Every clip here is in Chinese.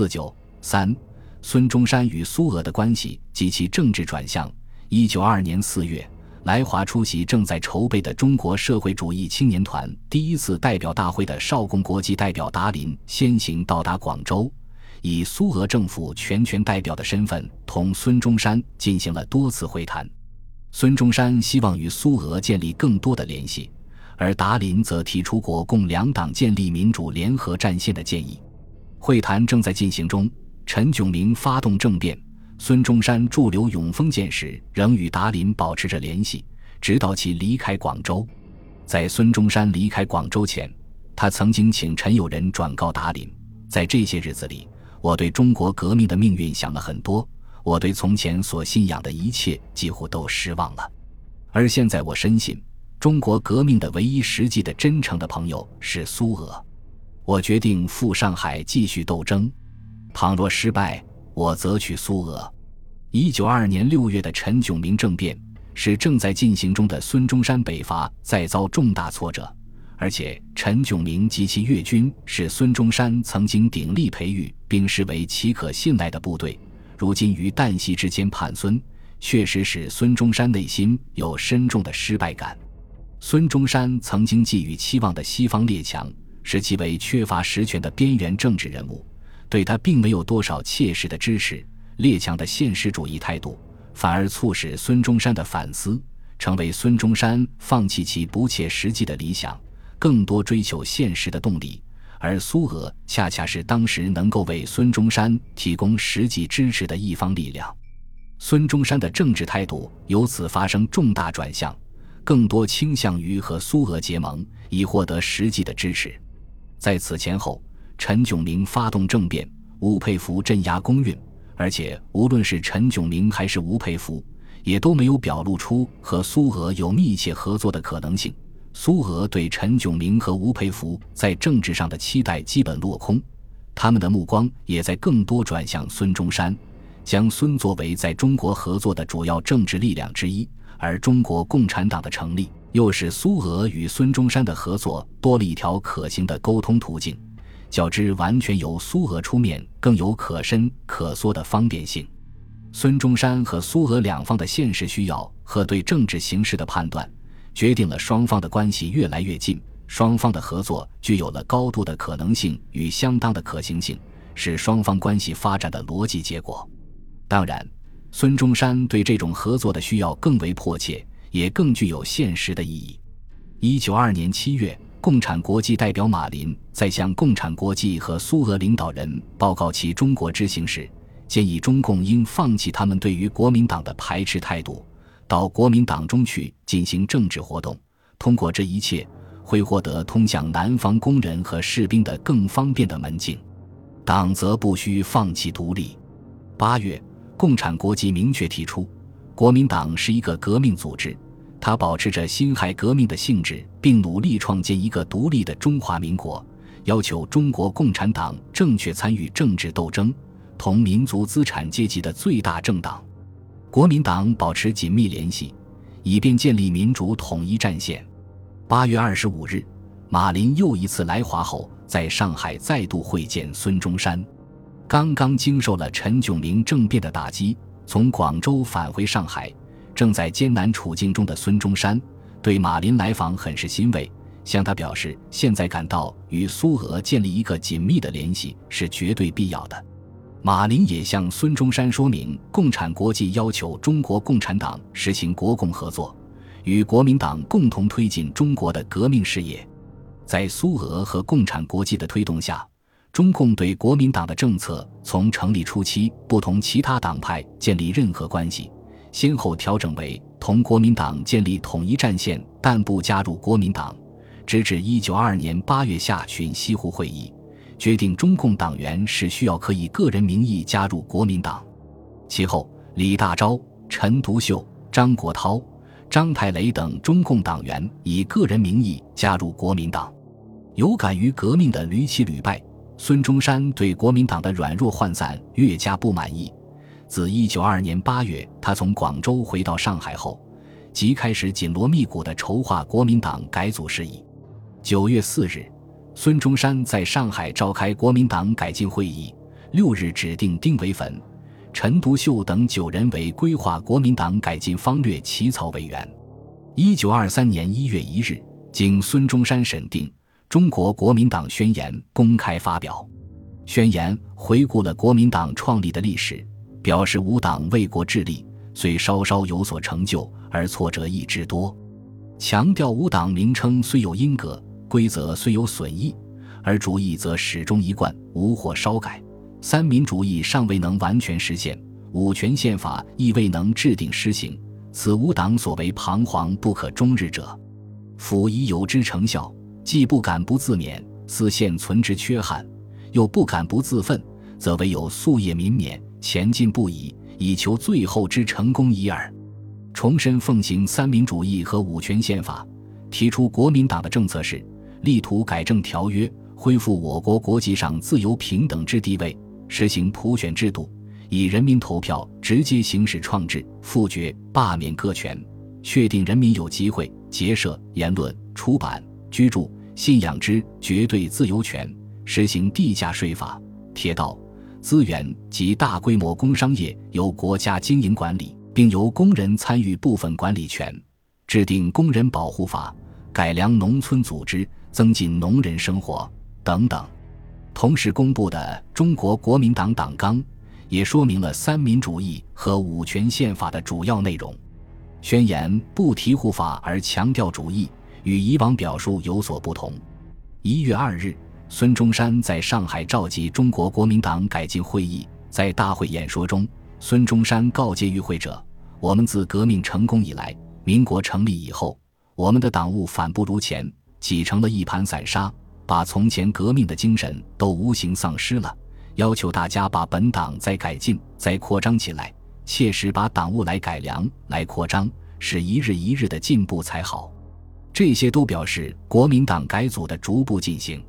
四九三，孙中山与苏俄的关系及其政治转向。一九二二年四月，来华出席正在筹备的中国社会主义青年团第一次代表大会的少共国际代表达林先行到达广州，以苏俄政府全权代表的身份同孙中山进行了多次会谈。孙中山希望与苏俄建立更多的联系，而达林则提出国共两党建立民主联合战线的建议。会谈正在进行中，陈炯明发动政变，孙中山驻留永丰舰时仍与达林保持着联系，直到其离开广州。在孙中山离开广州前，他曾经请陈友仁转告达林：“在这些日子里，我对中国革命的命运想了很多。”我对从前所信仰的一切几乎都失望了，而现在我深信，中国革命的唯一实际的真诚的朋友是苏俄。我决定赴上海继续斗争，倘若失败，我则去苏俄。一九二二年六月的陈炯明政变，使正在进行中的孙中山北伐再遭重大挫折，而且陈炯明及其粤军是孙中山曾经鼎力培育并视为其可信赖的部队。如今于旦夕之间叛孙，确实使孙中山内心有深重的失败感。孙中山曾经寄予期望的西方列强，视其为缺乏实权的边缘政治人物，对他并没有多少切实的支持。列强的现实主义态度，反而促使孙中山的反思，成为孙中山放弃其不切实际的理想，更多追求现实的动力。而苏俄恰恰是当时能够为孙中山提供实际支持的一方力量，孙中山的政治态度由此发生重大转向，更多倾向于和苏俄结盟，以获得实际的支持。在此前后，陈炯明发动政变，吴佩孚镇压公运，而且无论是陈炯明还是吴佩孚，也都没有表露出和苏俄有密切合作的可能性。苏俄对陈炯明和吴佩孚在政治上的期待基本落空，他们的目光也在更多转向孙中山，将孙作为在中国合作的主要政治力量之一。而中国共产党的成立，又使苏俄与孙中山的合作多了一条可行的沟通途径，较之完全由苏俄出面更有可伸可缩的方便性。孙中山和苏俄两方的现实需要和对政治形势的判断。决定了双方的关系越来越近，双方的合作具有了高度的可能性与相当的可行性，是双方关系发展的逻辑结果。当然，孙中山对这种合作的需要更为迫切，也更具有现实的意义。一九二年七月，共产国际代表马林在向共产国际和苏俄领导人报告其中国之行时，建议中共应放弃他们对于国民党的排斥态度。到国民党中去进行政治活动，通过这一切会获得通向南方工人和士兵的更方便的门径。党则不需放弃独立。八月，共产国际明确提出，国民党是一个革命组织，它保持着辛亥革命的性质，并努力创建一个独立的中华民国，要求中国共产党正确参与政治斗争，同民族资产阶级的最大政党。国民党保持紧密联系，以便建立民主统一战线。八月二十五日，马林又一次来华后，在上海再度会见孙中山。刚刚经受了陈炯明政变的打击，从广州返回上海，正在艰难处境中的孙中山对马林来访很是欣慰，向他表示，现在感到与苏俄建立一个紧密的联系是绝对必要的。马林也向孙中山说明，共产国际要求中国共产党实行国共合作，与国民党共同推进中国的革命事业。在苏俄和共产国际的推动下，中共对国民党的政策从成立初期不同其他党派建立任何关系，先后调整为同国民党建立统一战线，但不加入国民党，直至一九二二年八月下旬西湖会议。决定中共党员是需要可以个人名义加入国民党。其后，李大钊、陈独秀、张国焘、张太雷等中共党员以个人名义加入国民党。有感于革命的屡起屡败，孙中山对国民党的软弱涣散越加不满意。自一九二二年八月，他从广州回到上海后，即开始紧锣密鼓地筹划国民党改组事宜。九月四日。孙中山在上海召开国民党改进会议，六日指定丁惟汾、陈独秀等九人为规划国民党改进方略起草委员。一九二三年一月一日，经孙中山审定，《中国国民党宣言》公开发表。宣言回顾了国民党创立的历史，表示吾党为国致力，虽稍稍有所成就，而挫折亦之多。强调吾党名称虽有因革，规则虽有损益，而主义则始终一贯，无或稍改。三民主义尚未能完全实现，五权宪法亦未能制定施行，此吾党所为彷徨不可终日者。辅以有之成效，既不敢不自勉，思现存之缺憾，又不敢不自奋，则唯有夙夜民勉，前进不已，以求最后之成功已耳。重申奉行三民主义和五权宪法，提出国民党的政策是：力图改正条约，恢复我国国际上自由平等之地位，实行普选制度，以人民投票直接行使创制、复决、罢免各权，确定人民有机会、结社、言论、出版、居住、信仰之绝对自由权，实行地价税法，铁道、资源及大规模工商业由国家经营管理。并由工人参与部分管理权，制定工人保护法，改良农村组织，增进农人生活等等。同时公布的《中国国民党党纲》也说明了三民主义和五权宪法的主要内容。宣言不提护法而强调主义，与以往表述有所不同。一月二日，孙中山在上海召集中国国民党改进会议，在大会演说中。孙中山告诫与会者：“我们自革命成功以来，民国成立以后，我们的党务反不如前，挤成了一盘散沙，把从前革命的精神都无形丧失了。要求大家把本党再改进、再扩张起来，切实把党务来改良、来扩张，使一日一日的进步才好。这些都表示国民党改组的逐步进行，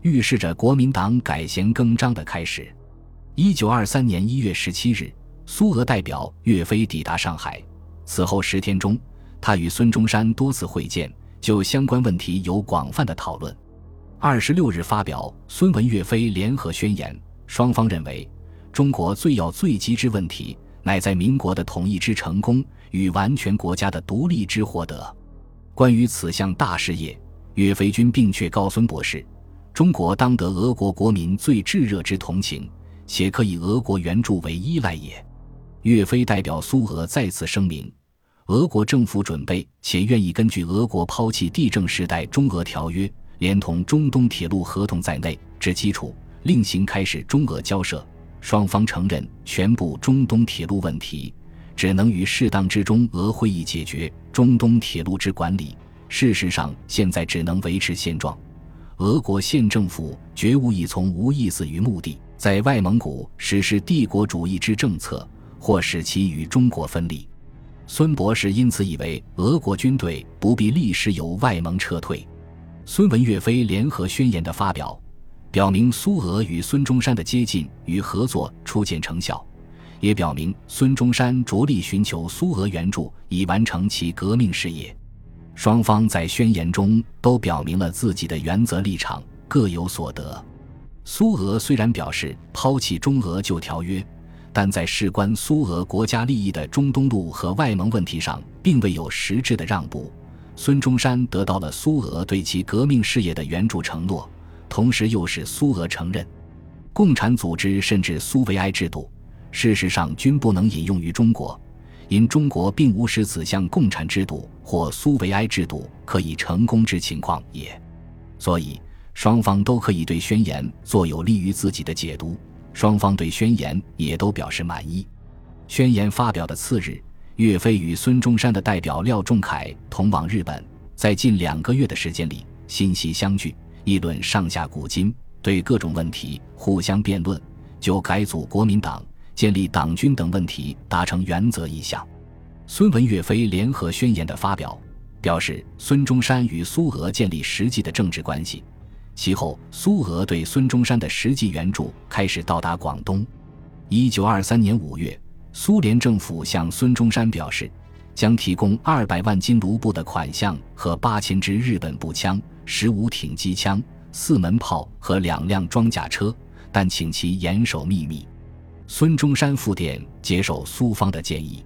预示着国民党改弦更张的开始。一九二三年一月十七日。”苏俄代表岳飞抵达上海，此后十天中，他与孙中山多次会见，就相关问题有广泛的讨论。二十六日发表孙文岳飞联合宣言，双方认为，中国最要最急之问题，乃在民国的统一之成功与完全国家的独立之获得。关于此项大事业，岳飞军并确告孙博士，中国当得俄国国民最炙热之同情，且可以俄国援助为依赖也。岳飞代表苏俄再次声明，俄国政府准备且愿意根据俄国抛弃地政时代中俄条约，连同中东铁路合同在内之基础，另行开始中俄交涉。双方承认全部中东铁路问题，只能于适当之中俄会议解决中东铁路之管理。事实上，现在只能维持现状。俄国县政府绝无意从无意思于目的，在外蒙古实施帝国主义之政策。或使其与中国分离，孙博士因此以为俄国军队不必立时由外蒙撤退。孙文岳飞联合宣言的发表，表明苏俄与孙中山的接近与合作初见成效，也表明孙中山着力寻求苏俄援助以完成其革命事业。双方在宣言中都表明了自己的原则立场，各有所得。苏俄虽然表示抛弃中俄旧条约。但在事关苏俄国家利益的中东路和外蒙问题上，并未有实质的让步。孙中山得到了苏俄对其革命事业的援助承诺，同时又使苏俄承认共产组织甚至苏维埃制度，事实上均不能引用于中国，因中国并无使此项共产制度或苏维埃制度可以成功之情况也。所以，双方都可以对宣言做有利于自己的解读。双方对宣言也都表示满意。宣言发表的次日，岳飞与孙中山的代表廖仲恺同往日本，在近两个月的时间里，心息相聚，议论上下古今，对各种问题互相辩论，就改组国民党、建立党军等问题达成原则意向。孙文岳飞联合宣言的发表，表示孙中山与苏俄建立实际的政治关系。其后，苏俄对孙中山的实际援助开始到达广东。一九二三年五月，苏联政府向孙中山表示，将提供二百万金卢布的款项和八千支日本步枪、十五挺机枪、四门炮和两辆装甲车，但请其严守秘密。孙中山复电接受苏方的建议，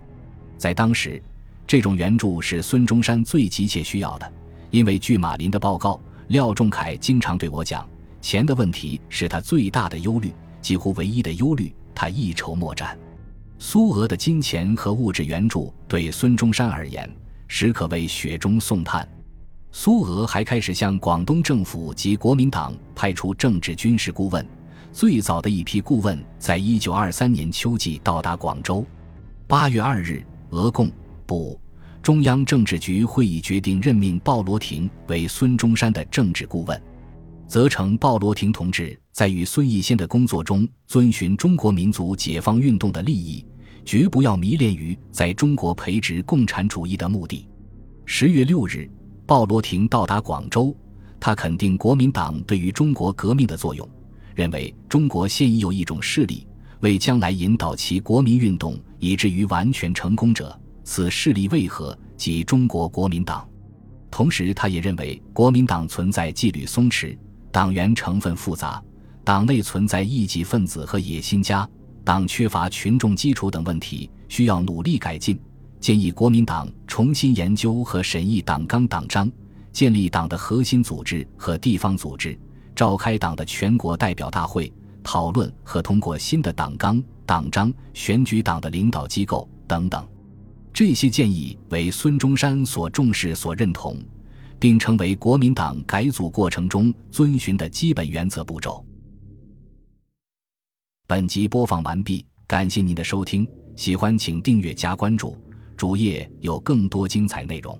在当时，这种援助是孙中山最急切需要的，因为据马林的报告，廖仲恺经常对我讲，钱的问题是他最大的忧虑，几乎唯一的忧虑，他一筹莫展。苏俄的金钱和物质援助对孙中山而言，实可谓雪中送炭。苏俄还开始向广东政府及国民党派出政治军事顾问，最早的一批顾问在一九二三年秋季到达广州。八月二日，俄共部中央政治局会议决定任命鲍罗廷为孙中山的政治顾问，责成鲍罗廷同志在与孙逸仙的工作中遵循中国民族解放运动的利益，绝不要迷恋于在中国培植共产主义的目的。十月六日。鲍罗廷到达广州，他肯定国民党对于中国革命的作用，认为中国现已有一种势力，为将来引导其国民运动以至于完全成功者，此势力为何？即中国国民党。同时，他也认为国民党存在纪律松弛、党员成分复杂、党内存在异己分子和野心家、党缺乏群众基础等问题，需要努力改进。建议国民党重新研究和审议党纲党章，建立党的核心组织和地方组织，召开党的全国代表大会，讨论和通过新的党纲党章，选举党的领导机构等等。这些建议为孙中山所重视、所认同，并成为国民党改组过程中遵循的基本原则步骤。本集播放完毕，感谢您的收听，喜欢请订阅加关注。主页有更多精彩内容。